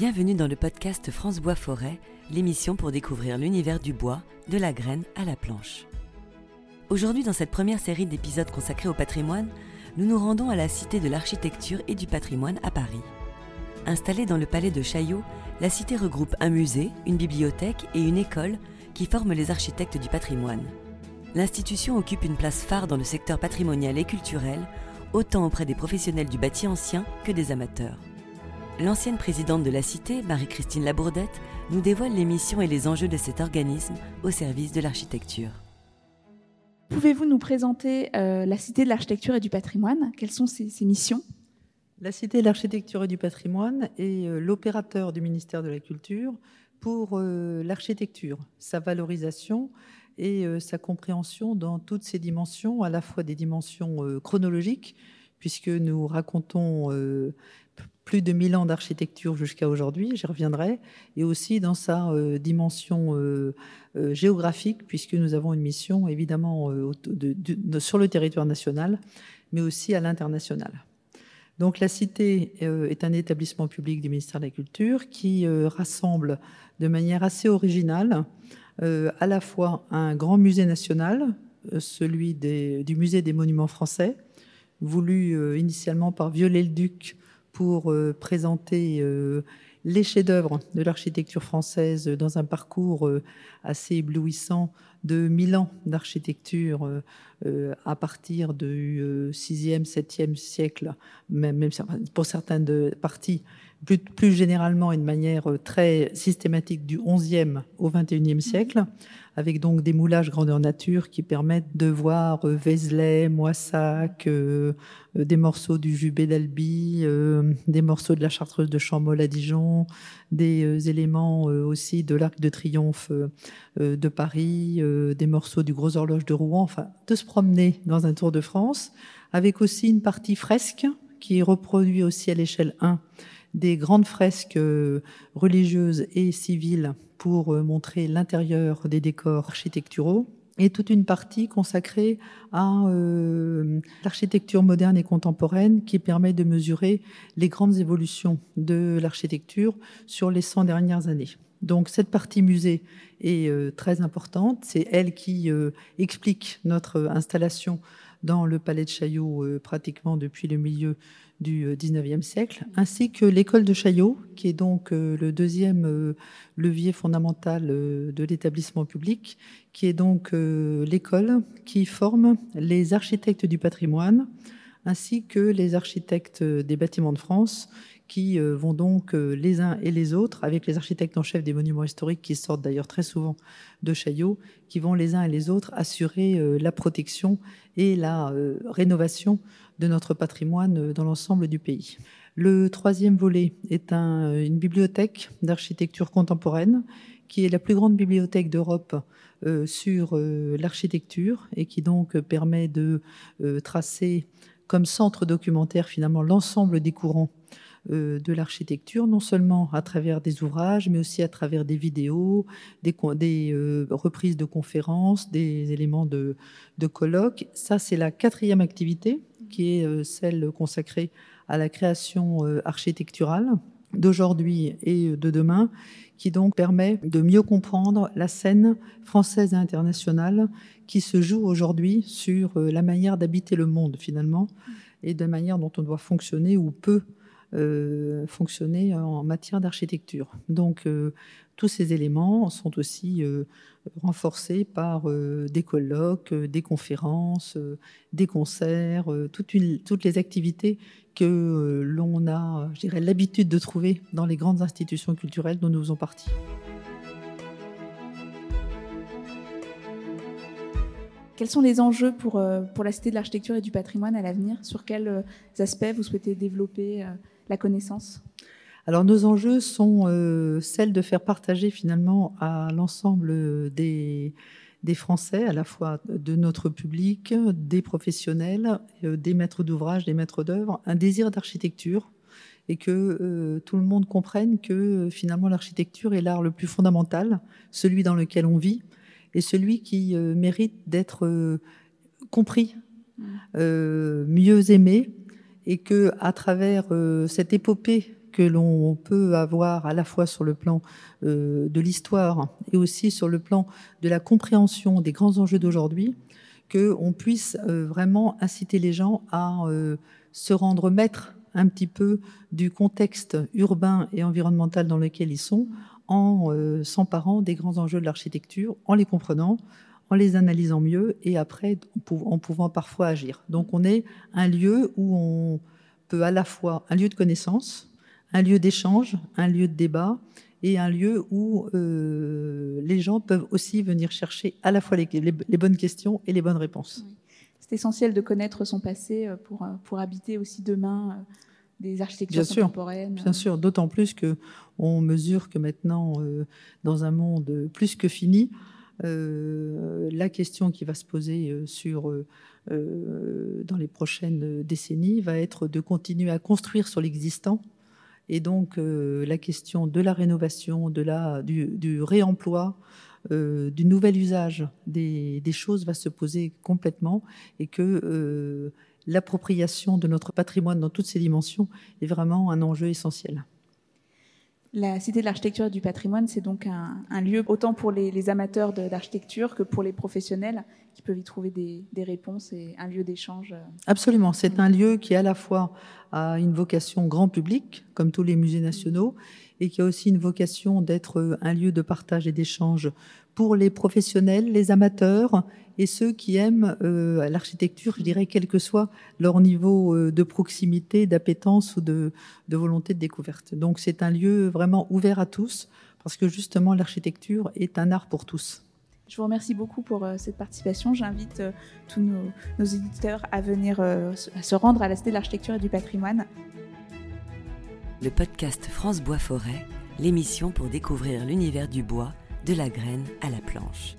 Bienvenue dans le podcast France Bois Forêt, l'émission pour découvrir l'univers du bois, de la graine à la planche. Aujourd'hui, dans cette première série d'épisodes consacrés au patrimoine, nous nous rendons à la Cité de l'Architecture et du Patrimoine à Paris. Installée dans le palais de Chaillot, la cité regroupe un musée, une bibliothèque et une école qui forment les architectes du patrimoine. L'institution occupe une place phare dans le secteur patrimonial et culturel, autant auprès des professionnels du bâti ancien que des amateurs. L'ancienne présidente de la Cité, Marie-Christine Labourdette, nous dévoile les missions et les enjeux de cet organisme au service de l'architecture. Pouvez-vous nous présenter euh, la Cité de l'Architecture et du Patrimoine? Quelles sont ses, missions? La Cité de l'Architecture et du Patrimoine est euh, l'opérateur du ministère de la Culture pour euh, l'architecture, sa valorisation et sa compréhension dans toutes ses dimensions, à la fois des dimensions chronologiques, puisque nous racontons plus de 1000 ans d'architecture jusqu'à aujourd'hui, j'y reviendrai, et aussi dans sa euh, dimension euh, euh, géographique, puisque nous avons une mission évidemment sur le territoire national, mais aussi à l'international. Donc la Cité est un établissement public du ministère de la Culture qui rassemble de manière assez originale à la fois un grand musée national, celui du musée des monuments français, voulu initialement par Viollet-le-Duc pour euh, présenter euh, les chefs-d'œuvre de l'architecture française dans un parcours euh, assez éblouissant de 1000 ans d'architecture à partir du 6e, 7e siècle, même, pour certaines parties, plus, généralement et de manière très systématique du 11e au 21e siècle avec donc des moulages grandeur nature qui permettent de voir euh, Vézelay, Moissac, euh, euh, des morceaux du Jubé d'Albi, des morceaux de la Chartreuse de Champmol à Dijon, des éléments aussi de l'Arc de Triomphe de Paris, des morceaux du Gros Horloge de Rouen, enfin de se promener dans un Tour de France, avec aussi une partie fresque qui est reproduite aussi à l'échelle 1 des grandes fresques religieuses et civiles pour euh, montrer l'intérieur des décors architecturaux et toute une partie consacrée à euh, l'architecture moderne et contemporaine qui permet de mesurer les grandes évolutions de l'architecture sur les 100 dernières années. Donc cette partie musée est euh, très importante, c'est elle qui explique notre installation dans le palais de Chaillot pratiquement depuis le milieu du XIXe euh, siècle, ainsi que l'école de Chaillot, qui est donc euh, le deuxième euh, levier fondamental de l'établissement public, qui est donc l'école qui forme les architectes du patrimoine, ainsi que les architectes des bâtiments de France, qui vont donc les uns et les autres, avec les architectes en chef des monuments historiques, qui sortent d'ailleurs très souvent de Chaillot, qui vont les uns et les autres assurer la protection et la rénovation de notre patrimoine euh, dans l'ensemble du pays. Le troisième volet est une bibliothèque d'architecture contemporaine qui est la plus grande bibliothèque d'Europe euh, sur euh, l'architecture et qui donc permet de tracer comme centre documentaire finalement l'ensemble des courants de l'architecture, non seulement à travers des ouvrages, mais aussi à travers des vidéos, des, reprises de conférences, des éléments de, colloques. Ça, c'est la quatrième activité qui est euh, celle consacrée à la création euh, architecturale d'aujourd'hui et de demain, qui donc permet de mieux comprendre la scène française et internationale qui se joue aujourd'hui sur euh, la manière d'habiter le monde finalement et de la manière dont on doit fonctionner ou peut fonctionner en matière d'architecture. Donc tous ces éléments sont aussi renforcés par euh, des colloques, euh, des conférences, euh, des concerts, toutes, les activités que l'on a, je dirais, l'habitude de trouver dans les grandes institutions culturelles dont nous faisons partie. Quels sont les enjeux pour, pour la Cité de l'Architecture et du Patrimoine à l'avenir? Sur quels aspects vous souhaitez développer la connaissance? Alors nos enjeux sont euh, celles de faire partager finalement à l'ensemble des, des Français, à la fois de notre public, des professionnels, euh, des maîtres d'ouvrage, des maîtres d'œuvre, un désir d'architecture et que euh, tout le monde comprenne que finalement l'architecture est l'art le plus fondamental, celui dans lequel on vit et celui qui mérite d'être compris, mmh. mieux aimé et que à travers cette épopée que l'on peut avoir à la fois sur le plan euh, de l'histoire et aussi sur le plan de la compréhension des grands enjeux d'aujourd'hui, qu'on puisse euh, vraiment inciter les gens à euh, se rendre maître un petit peu du contexte urbain et environnemental dans lequel ils sont, en s'emparant des grands enjeux de l'architecture, en les comprenant, en les analysant mieux et après en pouvant parfois agir. Donc on est un lieu où on peut à la fois un lieu de connaissance, un lieu d'échange, un lieu de débat et un lieu où euh, les gens peuvent aussi venir chercher à la fois les, bonnes questions et les bonnes réponses. C'est essentiel de connaître son passé euh, pour, euh, pour habiter aussi demain des architectures bien contemporaines. bien sûr, d'autant plus que on mesure que maintenant, dans un monde plus que fini, la question qui va se poser sur dans les prochaines décennies va être de continuer à construire sur l'existant et donc, euh, la question de la rénovation, de la, du, réemploi, euh, du nouvel usage des, choses va se poser complètement et que euh, l'appropriation de notre patrimoine dans toutes ses dimensions est vraiment un enjeu essentiel. La Cité de l'Architecture et du Patrimoine, c'est donc un, lieu autant pour les, amateurs d'architecture que pour les professionnels qui peuvent y trouver des, réponses et un lieu d'échange. Absolument, c'est un lieu qui à la fois a une vocation grand public, comme tous les musées nationaux, et qui a aussi une vocation d'être un lieu de partage et d'échange pour les professionnels, les amateurs et ceux qui aiment euh, l'architecture, je dirais, quel que soit leur niveau euh, de proximité, d'appétence ou de, volonté de découverte. Donc c'est un lieu vraiment ouvert à tous, parce que justement l'architecture est un art pour tous. Je vous remercie beaucoup pour euh, cette participation. J'invite tous nos, éditeurs à venir à se rendre à la Cité de l'Architecture et du Patrimoine. Le podcast France Bois Forêt, l'émission pour découvrir l'univers du bois, de la graine à la planche.